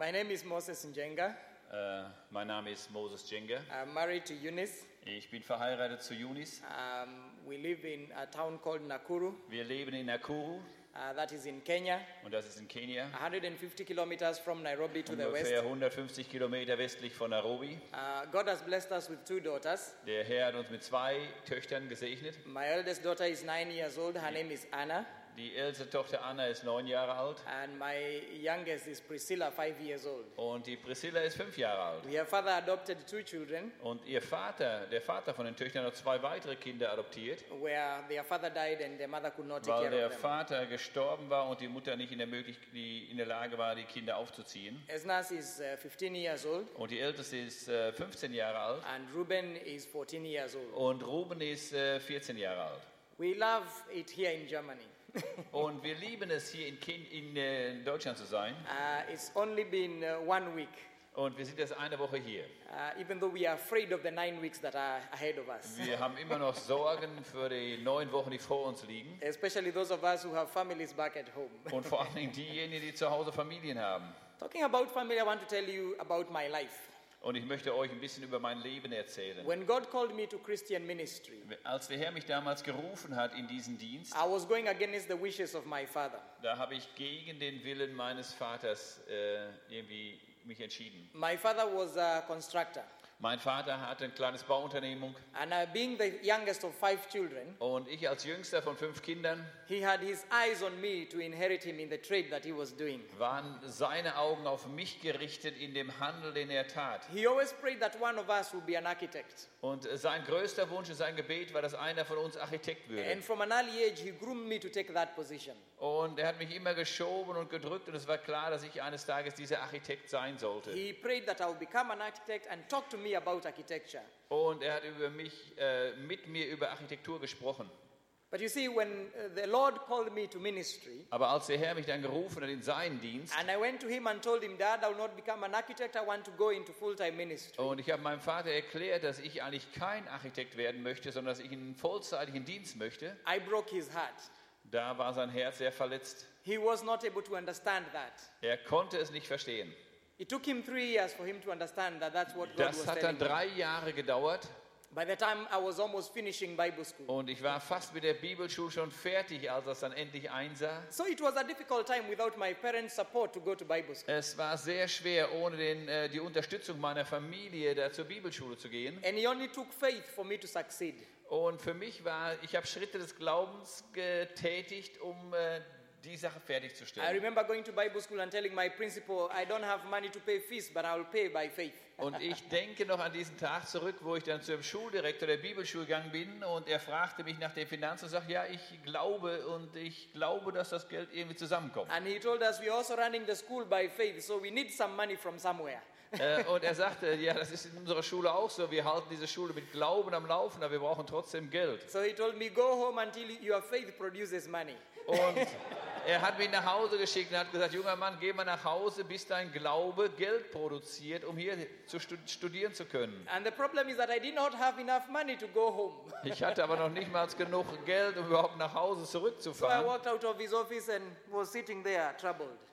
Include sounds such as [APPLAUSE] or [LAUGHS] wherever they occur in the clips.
My name is Moses Njenga. Äh, mein Name ist Moses Jenge. I'm married to Eunice. Ich bin verheiratet zu Yunis. Um, we live in a town called Nakuru, Wir leben in Nakuru uh, that is in Kenya, und das ist in Kenia. 150 kilometers from Nairobi to the Ungefähr west. 150 Kilometer westlich von Nairobi. Uh, God has blessed us with two daughters. Der Herr hat uns mit zwei Töchtern gesegnet. My eldest daughter is nine years old. Her name is Anna. Die älteste Tochter Anna ist neun Jahre alt And my youngest is Priscilla, five years old. und die Priscilla ist fünf Jahre alt. Have father adopted two children Und ihr Vater, der Vater von den Töchtern, hat zwei weitere Kinder adoptiert, where their father died and their mother could not take weil care der of them. Vater gestorben war und die Mutter nicht in der, möglich die in der Lage war, die Kinder aufzuziehen. Esnas is uh, 15 years old Und die älteste ist äh, 15 Jahre alt and Ruben is 14 years old. und Ruben ist äh, 14 Jahre alt. We love it here in Germany. Und wir lieben es, hier in, Ken in äh, Deutschland zu sein. Uh, it's only been uh, one week, Und wir sind jetzt eine Woche hier. uh, even though we are afraid of the nine weeks that are ahead of us. Wir haben immer noch Sorgen für die neun Wochen, die vor uns liegen. Especially those of us who have families back at home. Und vor allen Dingen diejenigen, die zu Hause Familien haben. Talking about family, I want to tell you about my life. Und ich möchte euch ein bisschen über mein Leben erzählen. When God called me to Christian ministry, Als der Herr mich damals gerufen hat in diesen Dienst, I was going against the wishes of my father. da habe ich gegen den Willen meines Vaters äh, irgendwie mich entschieden. My father was a constructor, Mein Vater hatte ein kleines Bauunternehmung and uh, being the youngest of five children, und ich als jüngster von fünf Kindern he had his eyes on me to inherit him in the trade that he was doing. waren seine Augen auf mich gerichtet in dem Handel, den er tat. He always prayed that one of us would be an architect. Und sein größter Wunsch und sein Gebet war, dass einer von uns Architekt würde. And from an early age, he groomed me to take that position. Und er hat mich immer geschoben und gedrückt und es war klar, dass ich eines Tages dieser Architekt sein sollte. He prayed that I would become an architect and talk to me about architecture. Und er hat über mich, äh, mit mir über Architektur gesprochen. But you see, when uh, the Lord called me to ministry, Aber als der Herr mich dann gerufen hat in seinen Dienst and I went to him and told him, Dad, I will not become an architect, I want to go into full time ministry. und ich habe meinem Vater erklärt, dass ich eigentlich kein Architekt werden möchte, sondern dass ich einen vollzeitigen Dienst möchte, I broke his heart. da war sein Herz sehr verletzt. He was not able to understand that. Er konnte es nicht verstehen. It took him three years for him to understand that that's what God was Das hat dann drei Jahre gedauert By the time I was almost finishing Bible school. und ich war fast mit der Bibelschule schon fertig, als er es dann endlich einsah. So it was a difficult time without my parents' support to go to Bible school. Es war sehr schwer, ohne den, äh, die Unterstützung meiner Familie da zur Bibelschule zu gehen. And he only took faith for me to succeed. Und für mich war, ich habe Schritte des Glaubens getätigt, um äh, die Sache I fertigzustellen. remember going to Bible school and telling my principal, I don't have money to pay fees, but I'll pay by faith. [LAUGHS] Und ich denke noch an diesen Tag zurück, wo ich dann zum Schuldirektor der Bibelschule gegangen bin und er fragte mich nach den Finanzen und sagte, ja, ich glaube und ich glaube, dass das Geld irgendwie zusammenkommt. And he told us we're also running the school by faith, so we need some money from somewhere. Äh, und er sagte, ja, das ist in unserer Schule auch so, wir halten diese Schule mit Glauben am Laufen, aber wir brauchen trotzdem Geld. So he told me, go home until your faith produces money. Und er hat mich nach Hause geschickt und hat gesagt, junger Mann, geh mal nach Hause, bis dein Glaube Geld produziert, um hier zu stu- studieren zu können. And the problem is that I did not have enough money to go home. [LAUGHS] Ich hatte aber noch nicht mal genug Geld, um überhaupt nach Hause zurückzufahren.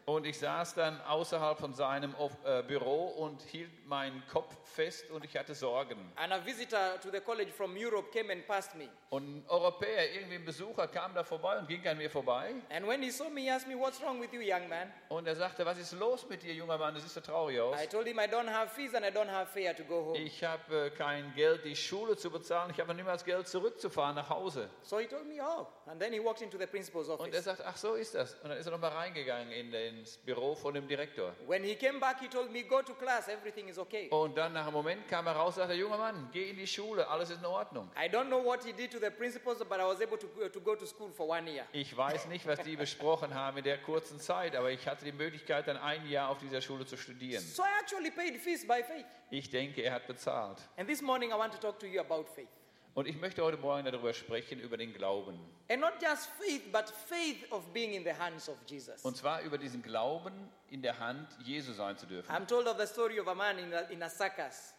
Und ich saß dann außerhalb von seinem äh, Büro und hielt meinen Kopf fest und ich hatte Sorgen. And a visitor to the college from Europe came and passed me. Und ein Europäer, irgendwie ein Besucher, kam da vorbei und ging an mir vorbei. And when he saw me, he asked me, What's wrong with you, young man? Und er sagte, was ist los mit dir, junger Mann? Das sieht so traurig aus. I told him I don't have fees and I don't have fare to go home. Ich habe äh, kein Geld, die Schule zu bezahlen. Ich habe niemals Geld, zurückzufahren nach Hause. So he told me, Oh. And then he walked into the principal's Und er office. sagt, ach so ist das. Und dann ist er nochmal reingegangen in, ins Büro von dem Direktor. When he came back, he told me, Go to class, everything is okay. Und dann nach einem Moment kam er raus und sagte, junger Mann, geh in die Schule, alles ist in Ordnung. I don't know what he did to the principals, but I was able to to go to school for one year. Ich weiß nicht, was die besprochen [LAUGHS] haben in der kurzen Zeit, aber ich hatte die Möglichkeit, dann ein Jahr auf dieser Schule zu studieren. So I actually paid fees by faith. Ich denke, er hat bezahlt. And this morning, I want to talk to you about faith. Und ich möchte heute Morgen darüber sprechen, über den Glauben. And not just faith, but faith of being in the hands of Jesus. Und zwar über diesen Glauben, in der Hand Jesu sein zu dürfen. I'm told of the story of a man in a, in a circus.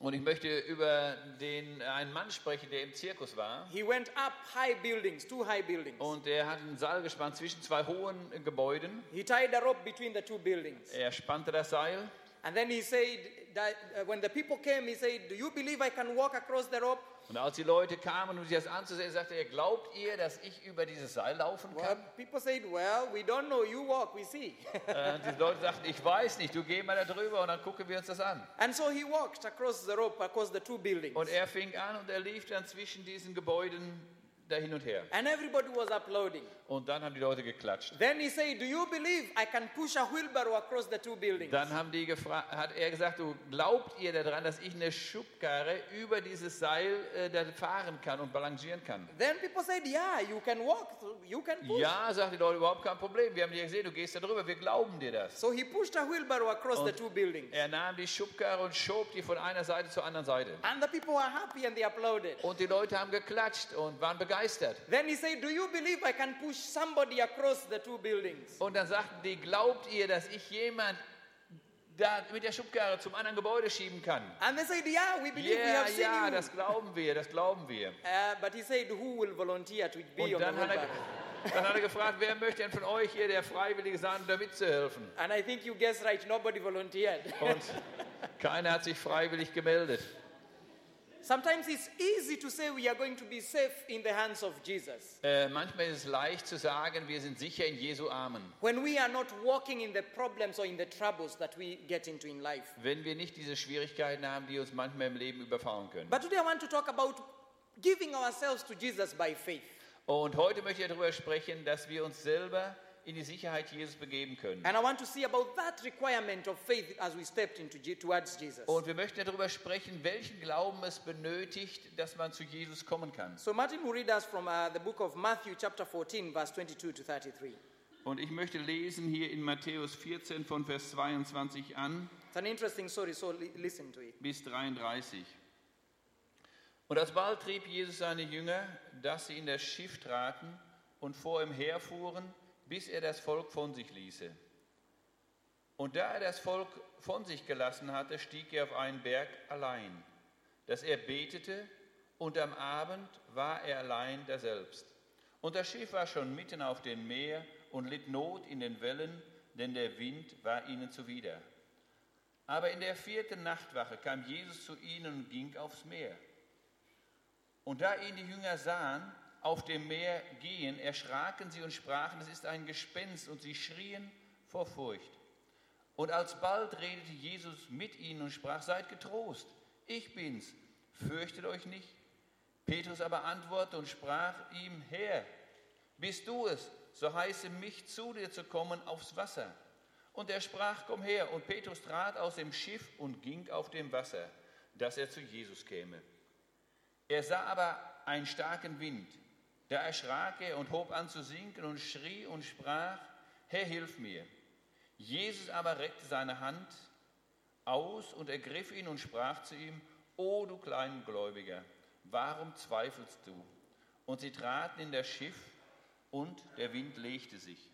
Und ich möchte über den, einen Mann sprechen, der im Zirkus war. He went up high buildings, two high buildings. Und er hat einen Seil gespannt zwischen zwei hohen Gebäuden. He tied a rope between the two buildings. Er spannte das Seil. And then he said that uh, when the people came, he said, Do you believe I can walk across the rope? Und als die Leute kamen, um sich das anzusehen, sagte er, glaubt ihr, dass ich über dieses Seil laufen Well, kann? people said, Well, we don't know. You walk, we see. Äh, die Leute sagten, ich weiß nicht, du geh mal da drüber und dann gucken wir uns das an. and so he walked across the rope, across the two buildings. Und er fing an und er lief dann zwischen diesen Gebäuden da hin und her. And everybody was applauding. Und dann haben die Leute geklatscht. Then he said, Do you believe I can push a wheelbarrow across the two buildings? Dann haben die hat er gesagt, du glaubt ihr daran, dass ich eine Schubkarre über dieses Seil äh, fahren kann und balancieren kann? Then people said, Yeah, you can walk, through- you can push. Ja, sagt die Leute, überhaupt kein Problem. Wir haben dir gesehen, du gehst da drüber, wir glauben dir das. So he pushed a wheelbarrow across the Und two buildings. Er nahm die Schubkarre und schob die von einer Seite zur anderen Seite. And the people were happy and they applauded. Und die Leute haben geklatscht und waren begeistert. Then he said, Do you believe I can push somebody across the two buildings? Und dann sagten die, glaubt ihr, dass ich jemand da mit der Schubkarre zum anderen Gebäude schieben kann? And they said, Yeah, we believe we Ja, have seen ja, you. das glauben wir, das glauben wir. [LAUGHS] Uh, but he said, Who will volunteer to be Und on the dann hat, er, dann hat er gefragt, wer möchte denn von euch hier, der Freiwillige sein, da mitzuhelfen? And I think you guessed right, nobody volunteered. Und [LAUGHS] keiner hat sich freiwillig gemeldet. Sometimes it's easy to say we are going to be safe in the hands of Jesus Äh, manchmal ist es leicht zu sagen, wir sind sicher in Jesu Armen. when we are not walking in the problems or in the troubles that we get into in life. Wenn wir nicht diese Schwierigkeiten haben, die uns manchmal im Leben überfahren können. But today I want to talk about giving ourselves to Jesus by faith. Und heute möchte ich darüber sprechen, dass wir uns selber in die Sicherheit Jesus begeben können. And I want to see about that requirement of faith as we stepped into Je- towards Jesus. Und wir möchten darüber sprechen, welchen Glauben es benötigt, dass man zu Jesus kommen kann. So Martin will read us from uh, the book of Matthew chapter 14 verse 22 to 33. Und ich möchte lesen hier in Matthäus 14 von Vers 22 an It's an interesting story, so li- listen to it. bis 33. Und alsbald trieb Jesus seine Jünger, dass sie in das Schiff traten und vor ihm herfuhren, bis er das Volk von sich ließe. Und da er das Volk von sich gelassen hatte, stieg er auf einen Berg allein, dass er betete, und am Abend war er allein daselbst. Und das Schiff war schon mitten auf dem Meer und litt Not in den Wellen, denn der Wind war ihnen zuwider. Aber in der vierten Nachtwache kam Jesus zu ihnen und ging aufs Meer. Und da ihn die Jünger sahen, auf dem Meer gehen, erschraken sie und sprachen, es ist ein Gespenst, und sie schrien vor Furcht. Und alsbald redete Jesus mit ihnen und sprach, seid getrost, ich bin's, fürchtet euch nicht. Petrus aber antwortete und sprach ihm, Herr, bist du es, so heiße mich zu dir zu kommen aufs Wasser. Und er sprach, komm her. Und Petrus trat aus dem Schiff und ging auf dem Wasser, dass er zu Jesus käme. Er sah aber einen starken Wind. Da erschrak er und hob an zu sinken und schrie und sprach, Herr, hilf mir. Jesus aber reckte seine Hand aus und ergriff ihn und sprach zu ihm, O du Kleingläubiger, warum zweifelst du? Und sie traten in das Schiff und der Wind legte sich.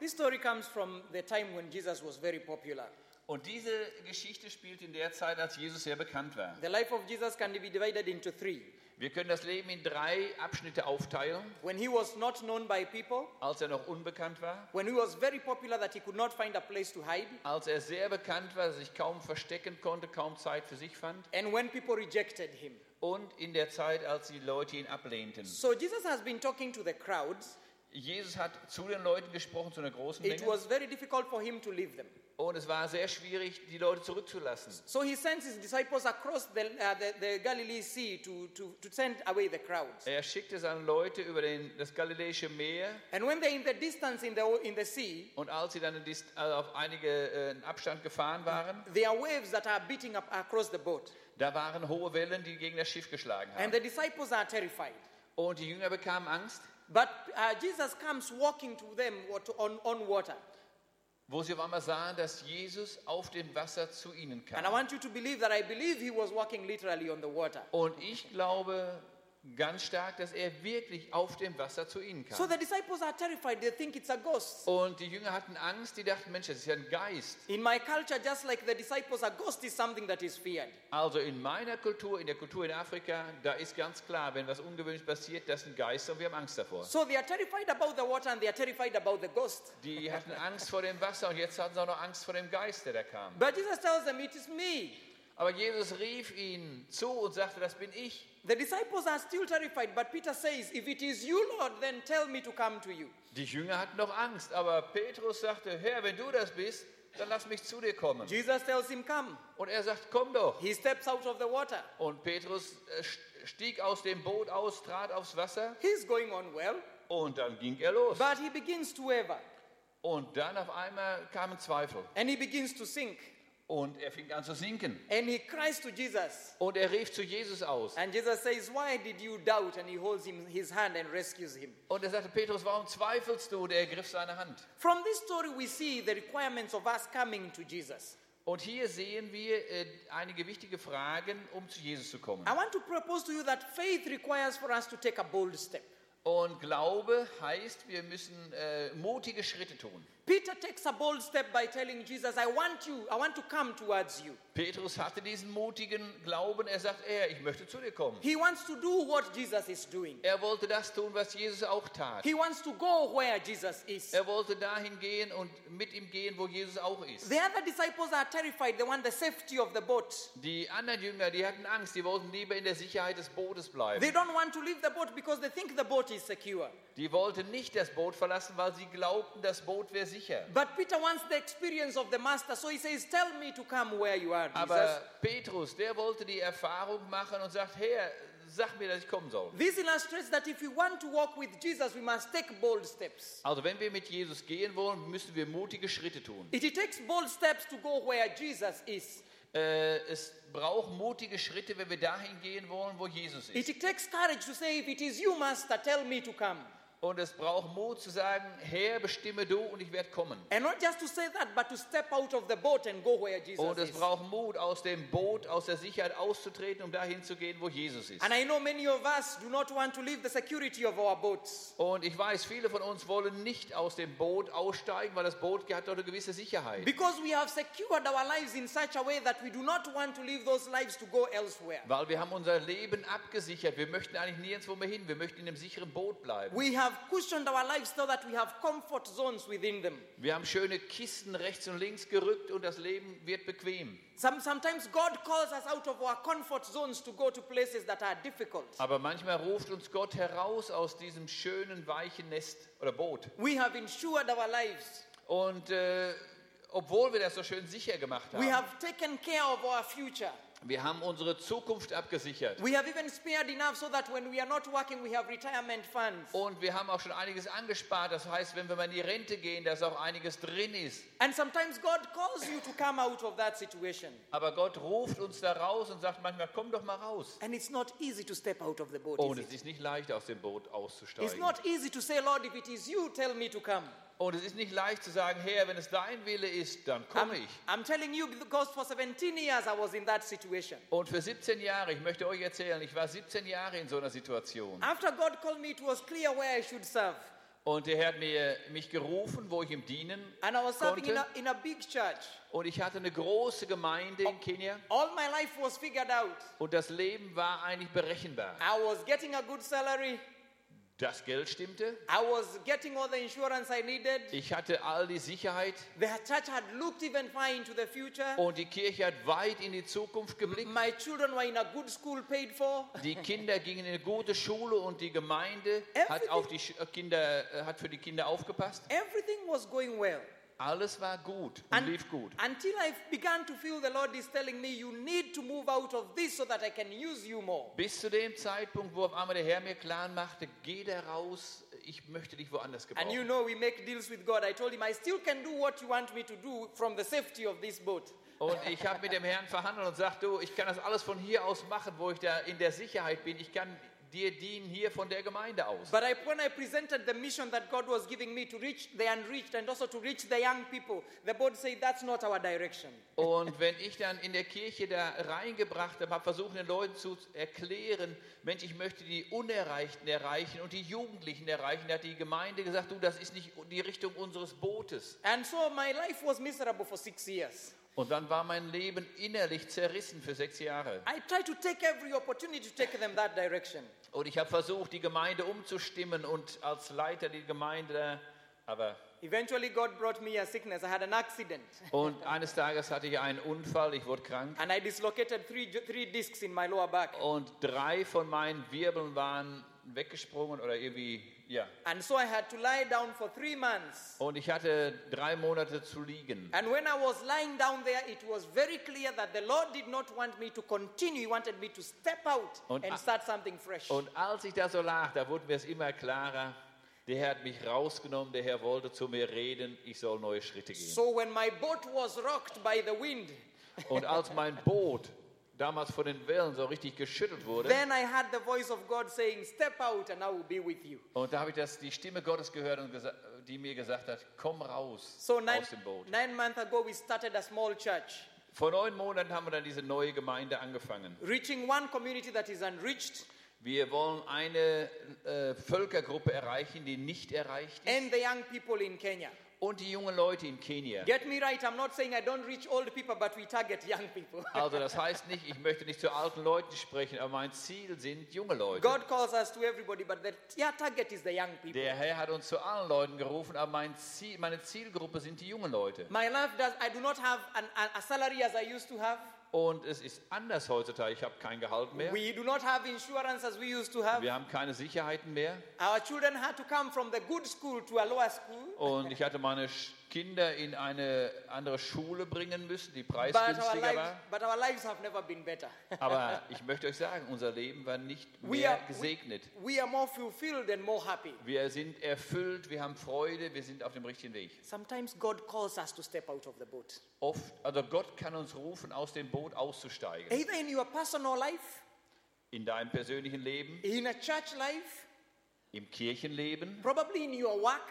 This story comes from the time when Jesus was very popular. Und diese Geschichte spielt in der Zeit, als Jesus sehr bekannt war. The life of Jesus can be divided into three. Wir können das Leben in drei Abschnitte aufteilen. When he was not known by people, Als er noch unbekannt war, when he was very popular that he could not find a place to hide, als er sehr bekannt war, sich kaum verstecken konnte, kaum Zeit für sich fand and when people rejected him. und in der Zeit, als die Leute ihn ablehnten. So Jesus has been talking to the crowds. Jesus hat zu den Leuten gesprochen, zu einer großen It Menge, was very difficult for him to leave them. und es war sehr schwierig, die Leute zurückzulassen. So he sends his disciples across the, uh, the, the Galilee Sea to, to, to send away the crowds. Er schickte seine Leute über den, das Galiläische Meer And when they're in the distance in the, in the sea, und als sie dann in Dist- also auf einige äh, Abstand gefahren waren, there are waves that are beating up across the boat. da waren hohe Wellen, die gegen das Schiff geschlagen And haben. the disciples are terrified. Und die Jünger bekamen Angst, But uh, Jesus comes walking to them on, on water. wo sie auf einmal sahen, dass Jesus auf dem Wasser zu ihnen And I kam. want you to believe that I believe he was walking literally on the water. Und ich glaube ganz stark, dass er wirklich auf dem Wasser zu ihnen So kam. the disciples are terrified. They think it's a ghost. Und die Jünger hatten Angst, die dachten, Mensch, das ist ja ein Geist. In my culture, just like the disciples, a ghost is something that is feared. Also in meiner Kultur, in der Kultur in Afrika, da ist ganz klar, wenn was Ungewöhnliches passiert, das sind Geister und wir haben Angst davor. So they are terrified about the water and they are terrified about the ghost. Die hatten Angst vor dem Wasser und jetzt hatten sie auch noch Angst vor dem Geist, der da kam. But Jesus tells them, It is me. Aber Jesus rief ihnen zu und sagte, das bin ich. The disciples are still terrified, but Peter says, If it is you, Lord, then tell me to come to you. Die Jünger hatten noch Angst, aber Petrus sagte, Herr, wenn du das bist, dann lass mich zu dir kommen. Jesus tells him, Come. Und er sagt, komm doch. He steps out of the water. Und Petrus äh, stieg aus dem Boot aus, trat aufs Wasser He's going on well, und dann ging er los. but he begins to waver Und dann auf einmal kamen Zweifel and he begins to sink. Und er fing an zu sinken. And he cries to Jesus. Und er rief zu Jesus aus. And Jesus says, Why did you doubt? And he holds him his hand and rescues him. Und er sagte, Petrus, warum zweifelst du? Und er ergriff seine Hand. From this story, we see the requirements of us coming to Jesus. Und hier sehen wir äh, einige wichtige Fragen, um zu Jesus zu kommen. I want to propose to you that faith requires for us to take a bold step. Und Glaube heißt, wir müssen äh, mutige Schritte tun. Peter takes a bold step by telling Jesus, I want you, I want to come towards you. Petrus hatte diesen mutigen Glauben. Er sagt, er, ich möchte zu dir kommen. He wants to do what Jesus is doing. Er wollte das tun, was Jesus auch tat. He wants to go where Jesus is. Er wollte dahin gehen und mit ihm gehen, wo Jesus auch ist. The other disciples are terrified. They want the safety of the boat. Die anderen Jünger, die hatten Angst, die wollten lieber in der Sicherheit des Bootes They bleiben. don't want to leave the boat because they think the boat is secure. Die wollten nicht das Boot verlassen, weil sie glaubten, das Boot wäre sicher. But Peter wants the experience of the master, so he says, Tell me to come where you are, Jesus. Aber Petrus, der wollte die Erfahrung machen und sagt, Herr, sag mir, dass ich kommen soll. This illustrates that if we want to walk with Jesus, we must take bold steps. Also wenn wir mit Jesus gehen wollen, müssen wir mutige Schritte tun. It takes bold steps to go where Jesus is. Äh, es braucht mutige Schritte, wenn wir dahin gehen wollen, wo Jesus ist. It takes courage to say, If it is you, Master, tell me to come. Und es braucht Mut zu sagen, Herr, bestimme du und ich werde kommen. And not just to say that, but to step out of the boat and go where Jesus Und es is. braucht Mut, aus dem Boot, aus der Sicherheit auszutreten, um dahin zu gehen, wo Jesus ist. And I know many of us do not want to leave the security of our boats. Und ich weiß, viele von uns wollen nicht aus dem Boot aussteigen, weil das Boot hat doch eine gewisse Sicherheit. Because we have secured our lives in such a way that we do not want to leave those lives to go elsewhere. Weil wir haben unser Leben abgesichert. Wir möchten eigentlich nirgendwo mehr hin. Wir möchten in einem sicheren Boot bleiben. We have cushioned our lives so that we have comfort zones within them. Wir haben schöne Kisten rechts und links gerückt und das Leben wird bequem. Some, sometimes God calls us out of our comfort zones to go to places that are difficult. Aber manchmal ruft uns Gott heraus aus diesem schönen, weichen Nest oder Boot. We have insured our lives. Und äh, obwohl wir das so schön sicher gemacht We haben, have taken care of our future. Wir haben unsere Zukunft abgesichert. We have even spared enough so that when we are not working, we have retirement funds. Und wir haben auch schon einiges angespart. Das heißt, wenn wir mal in die Rente gehen, dass auch einiges drin ist. And sometimes God calls you to come out of that situation. Aber Gott ruft uns da raus und sagt manchmal, komm doch mal raus. And it's not easy to step out of the boat. Und es ist nicht leicht, aus dem Boot It's auszusteigen. not easy to say, Lord, if it is you, tell me to come. Und es ist nicht leicht zu sagen, Herr, wenn es dein Wille ist, dann komme ich. I'm telling you because for 17 years I was in that situation. Und für 17 Jahre, ich möchte euch erzählen, ich war 17 Jahre in so einer Situation. After God called me, it was clear where I should serve. Und der Herr hat mir, mich gerufen, wo ich ihm dienen And I was serving in konnte. a, in a big church. Und ich hatte eine große Gemeinde in Kenia. All my life was figured out. Und das Leben war eigentlich berechenbar. I was getting a good salary. Das Geld stimmte. I was getting all the insurance I needed. Ich hatte all die Sicherheit. The church had looked even far into the future. Und die Kirche hat weit in die Zukunft geblickt. My children were in a good school paid for. Die Kinder gingen in eine gute Schule und die Gemeinde hat, auf die äh, Kinder, äh, hat für die Kinder aufgepasst. Everything was going well. Alles war gut und And lief gut. until I began to feel the Lord is telling me, you need to move out of this so that I can use you more. Bis zu dem Zeitpunkt, wo auf einmal der Herr mir klar machte, geh da raus, ich möchte dich woanders And you gebrauchen. know, we make deals with God. I told him, I still can do what you want me to do from the safety of this boat. Und ich habe mit dem Herrn verhandelt und sagte, du, ich kann das alles von hier aus machen, wo ich da in der Sicherheit bin. Ich kann dir dienen hier von der Gemeinde aus. But I, when I presented the mission that God was giving me to reach the unreached and also to reach the young people, the board said that's not our direction. [LAUGHS] Und wenn ich dann in der Kirche da reingebracht habe, habe versucht den Leuten zu erklären, Mensch, ich möchte die Unerreichten erreichen und die Jugendlichen erreichen, da hat die Gemeinde gesagt, du, das ist nicht die Richtung unseres Bootes. And so my life was miserable for six years. Und dann war mein Leben innerlich zerrissen für sechs Jahre. I tried to take every opportunity to take them that direction. Und ich habe versucht, die Gemeinde umzustimmen und als Leiter die Gemeinde, aber Eventually, God brought me a sickness. I had an accident. und eines Tages hatte ich einen Unfall, ich wurde krank And I dislocated three, three discs in my lower back. und drei von meinen Wirbeln waren weggesprungen oder irgendwie, ja. And so I had to lie down for three months. Und ich hatte drei Monate zu liegen. And when I was lying down there, it was very clear that the Lord did not want me to continue. He wanted me to step out Und and start something fresh. Und als ich da so lag, da wurde mir es immer klarer, der Herr hat mich rausgenommen, der Herr wollte zu mir reden, ich soll neue Schritte gehen. So when my boat was rocked by the wind, Und als mein Boot damals von den Wellen so richtig geschüttelt wurde, then I had the voice of God saying, Step out and I will be with you. und da habe ich das, die Stimme Gottes gehört, und die mir gesagt hat, komm raus So nine, aus dem Boot. nine months ago, we started a small church, Vor neun Monaten haben wir dann diese neue Gemeinde angefangen. reaching one community that is unreached Wir wollen eine äh, Völkergruppe erreichen, die nicht erreicht ist, and the young people in Kenya. Und die jungen Leute in Kenia. Get me right, I'm not saying I don't reach old people, but we target young people. [LAUGHS] Also das heißt nicht, ich möchte nicht zu alten Leuten sprechen, aber mein Ziel sind junge Leute. God calls us to everybody, but the yeah, target is the young people. Der Herr hat uns zu allen Leuten gerufen, aber mein Ziel, meine Zielgruppe sind die jungen Leute. My life does, I do not have an, a, a salary as I used to have. Und es ist anders heutzutage. Ich habe kein Gehalt mehr. We do not have insurance as we used to have. Wir haben keine Sicherheiten mehr. Our children had to come from the good school to a lower school. Und ich hatte meine Kinder in eine andere Schule bringen müssen, die preisgünstiger war. but our lives have never been better. [LAUGHS] Aber ich möchte euch sagen, unser Leben war nicht We mehr are, we, gesegnet. we are more fulfilled and more happy. Wir sind erfüllt, wir haben Freude, wir sind auf dem richtigen Weg. Sometimes God calls us to step out of the boat. Oft, also Gott kann uns rufen, aus dem Boot auszusteigen. Either in your personal life, In deinem persönlichen Leben, in a church life, im Kirchenleben, probably in your work,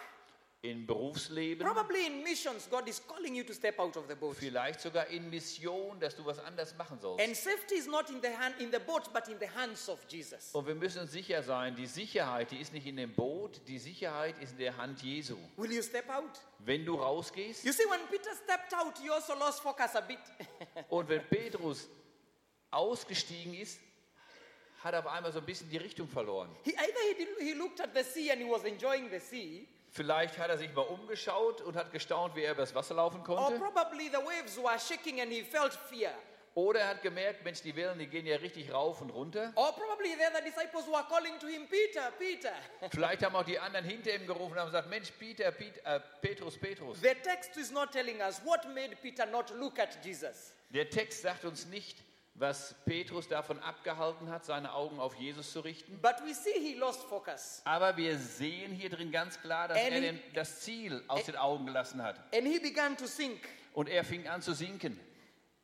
im Berufsleben, probably in missions. God is calling you to step out of the boat. vielleicht sogar in Mission, dass du was anders machen sollst. And safety is not in the hand in the boat, but in the hands of Jesus. Und wir müssen uns sicher sein, die Sicherheit, die ist nicht in dem Boot, die Sicherheit ist in der Hand Jesu. Will you step out? Wenn du rausgehst You see, when Peter stepped out, he also lost focus a bit. [LAUGHS] und wenn Petrus ausgestiegen ist, hat er auf einmal so ein bisschen die Richtung verloren. he, either he, did, he looked at the sea and he was enjoying the sea, Vielleicht hat er sich mal umgeschaut und hat gestaunt, wie er übers Wasser laufen or konnte. probably the waves were shaking and he felt fear. Oder er hat gemerkt, Mensch, die Wellen, die gehen ja richtig rauf und runter. Or probably the other disciples were calling to him, Peter, Peter. [LAUGHS] Vielleicht haben auch die anderen hinter ihm gerufen und haben gesagt, Mensch, Peter, Peter äh, Petrus, Petrus. The text is not telling us what made Peter not look at Jesus. Der Text sagt uns nicht, was Petrus davon abgehalten hat, seine Augen auf Jesus zu richten. But we see he lost focus. Aber wir sehen hier drin ganz klar, dass And er he- das Ziel aus den Augen gelassen hat. And he began to sink. Und er fing an zu sinken.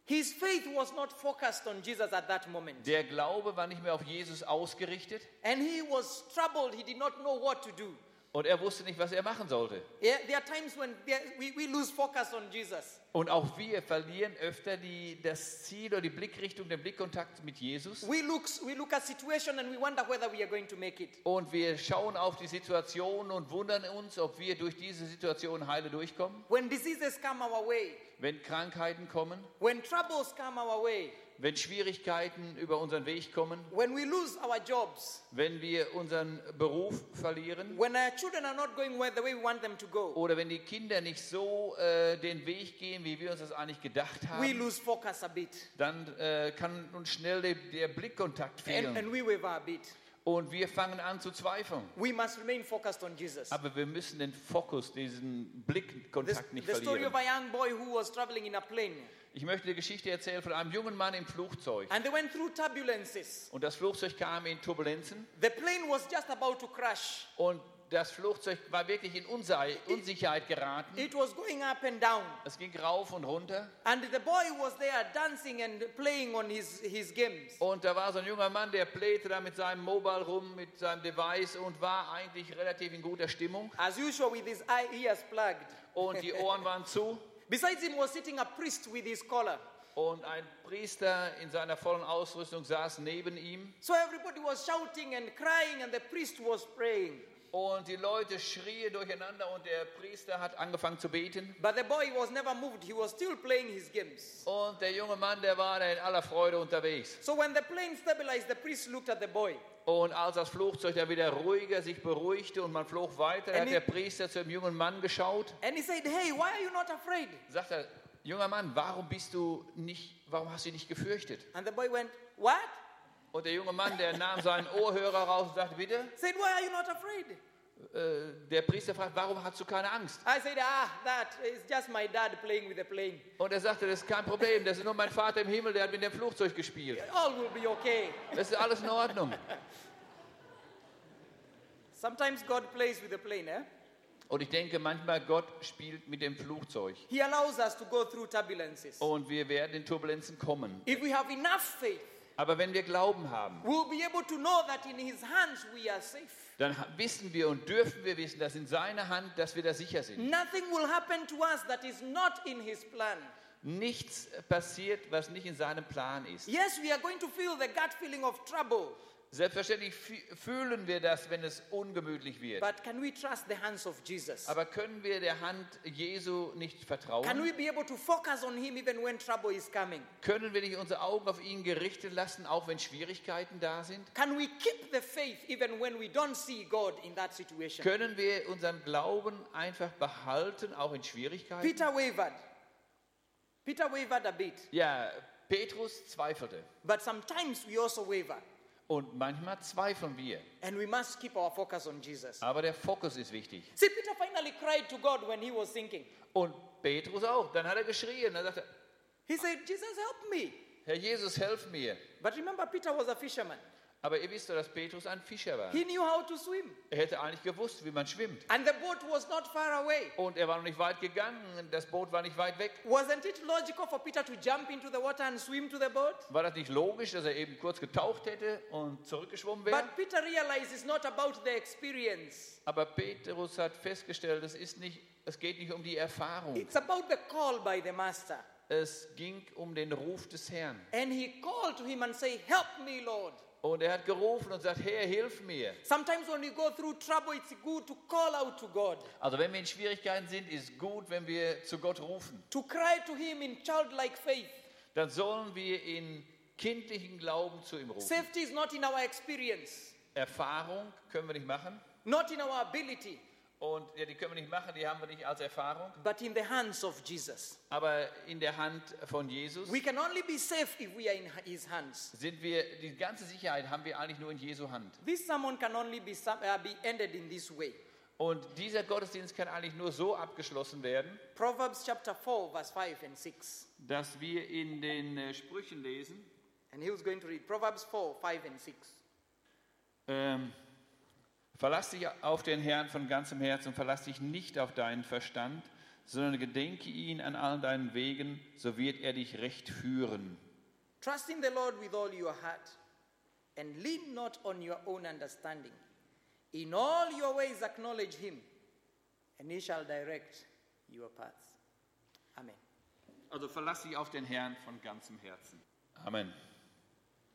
His faith was not focused on Jesus at that moment. Der Glaube war nicht mehr auf Jesus ausgerichtet And he was troubled. He did not know what to do. Und er wusste nicht, was er machen sollte. Yeah, there are times when there, we, we lose focus on Jesus. Und auch wir verlieren öfter die, das Ziel oder die Blickrichtung, den Blickkontakt mit Jesus. We look, we look at situation and we wonder whether we are going to make it. Und wir schauen auf die Situation und wundern uns, ob wir durch diese Situation heile durchkommen. When diseases come our way, Wenn Krankheiten kommen, when troubles come our way, wenn Schwierigkeiten über unseren Weg kommen, when we lose our jobs, wenn wir unseren Beruf verlieren when our children are not going where the way we want them to go, oder wenn die Kinder nicht so äh, den Weg gehen, wie wir uns das eigentlich gedacht we haben, lose focus a bit. dann äh, kann uns schnell der, der Blickkontakt And, fehlen and we waver a bit. Und wir fangen an zu zweifeln. We must remain focused on Jesus. Aber wir müssen den Fokus, diesen The, Blickkontakt nicht the story verlieren. of a young boy who was traveling in a plane Ich möchte die Geschichte erzählen von einem jungen Mann im Flugzeug. and they went through turbulences. Und das Flugzeug kam in Turbulenzen The plane was just about to crash. und das Flugzeug war wirklich in Unsicherheit geraten. It was going up and down. Es ging rauf und runter. And the boy was there dancing and playing on his, his games. Und da war so ein junger Mann, der playte da mit seinem Mobile rum, mit seinem Device und war eigentlich relativ in guter Stimmung. As usual, with his ears plugged. Und die Ohren [LAUGHS] waren zu. Besides him was sitting a priest with his collar. Und ein Priester in seiner vollen Ausrüstung saß neben ihm. So everybody was shouting and crying, and the priest was praying. Und die Leute schrien durcheinander und der Priester hat angefangen zu beten. But the boy was never moved. He was still playing his games. Und der junge Mann, der war da in aller Freude unterwegs. So when the plane stabilized, the priest looked at the boy. Und als das Flugzeug dann wieder ruhiger sich beruhigte und man flog weiter, dann hat And der he- Priester zu dem jungen Mann geschaut. And he said, Hey, why are you not afraid? Sagt er, junger Mann, warum bist du nicht, warum hast du dich nicht gefürchtet? And the boy went, What? Und der junge Mann, der nahm seinen Ohrhörer raus und sagte, bitte, Said, Why are you not afraid? äh, der Priester fragt, warum hast du keine Angst? Said, Ah. Und er sagte, das ist kein Problem, das ist nur mein Vater im Himmel, der hat mit dem Flugzeug gespielt. All will be okay. Das ist alles in Ordnung. [LAUGHS] Sometimes God plays with the plane, eh? Und ich denke manchmal, Gott spielt mit dem Flugzeug. He allows us to go through turbulences. Und wir werden in Turbulenzen kommen. If we have enough faith, Aber wenn wir Glauben haben, we'll be able to know that in His hands we are safe. dann wissen wir und dürfen wir wissen, dass in seiner Hand, dass wir da sicher sind. Nothing will happen to us that is not in His plan. Nichts passiert, was nicht in seinem Plan ist. Yes, we are going to feel the gut feeling of trouble, Selbstverständlich fü- fühlen wir das, wenn es ungemütlich wird. but can we trust the hands of Jesus? Aber können wir der Hand Jesu nicht Can vertrauen? we be able to focus on Him even when trouble is coming? Können wir nicht unsere Augen auf ihn gerichtet lassen, auch wenn Schwierigkeiten da sind? Can we keep the faith even when we don't see God in that situation? Können wir unseren Glauben einfach behalten, auch in Schwierigkeiten? Peter wavered. Peter wavered a bit, Ja, Petrus zweifelte. but sometimes we also waver. Und manchmal zweifeln wir. And we must keep our focus on Jesus. Aber der Fokus ist wichtig. See, Peter finally cried to God when he was sinking. Und Petrus auch. Dann hat er geschrien. Dann sagte er, He said, Jesus, help me. Herr Jesus, helf mir. But remember, Peter was a fisherman. Aber ihr wisst doch, dass Petrus ein Fischer war. He knew how to swim. Er hätte eigentlich gewusst, wie man schwimmt. And the boat was not far away. Und er war noch nicht weit gegangen. Das Boot war nicht weit weg. Wasn't it logical for Peter to jump into the water and swim to the boat? War das nicht logisch, dass er eben kurz getaucht hätte und zurückgeschwommen wäre? But Peter realized it's not about the experience. Aber Petrus hat festgestellt, es, ist nicht, es geht nicht um die Erfahrung. It's about the call by the master. Es ging um den Ruf des Herrn. And he called to him and said, help me, Lord. Und er hat gerufen und sagt, Herr, hilf mir. Sometimes when we go through trouble, it's good to call out to God, Also wenn wir in Schwierigkeiten sind, ist gut, wenn wir zu Gott rufen. to cry to him in childlike faith. Dann sollen wir in kindlichen Glauben zu ihm rufen. Safety is not in our experience, Erfahrung können wir nicht machen. not in our ability, Und ja, die können wir nicht machen, die haben wir nicht als Erfahrung. but in the hands of Jesus. Aber in der Hand von Jesus We can only be safe if we are in his hands. sind wir, die ganze Sicherheit haben wir eigentlich nur in Jesu Hand. This sermon can only be, uh, be ended in this way. Und dieser Gottesdienst kann eigentlich nur so abgeschlossen werden, Proverbs chapter 4, verse 5 and 6. dass wir in den äh, Sprüchen lesen, And he was going to read Proverbs 4, 5 and 6. ähm, verlass dich auf den Herrn von ganzem Herzen und verlass dich nicht auf deinen Verstand, sondern gedenke ihn an allen deinen Wegen, so wird er dich recht führen. Trust in the Lord with all your heart and lean not on your own understanding. In all your ways acknowledge him, and he shall direct your paths. Amen. Also verlass dich auf den Herrn von ganzem Herzen. Amen.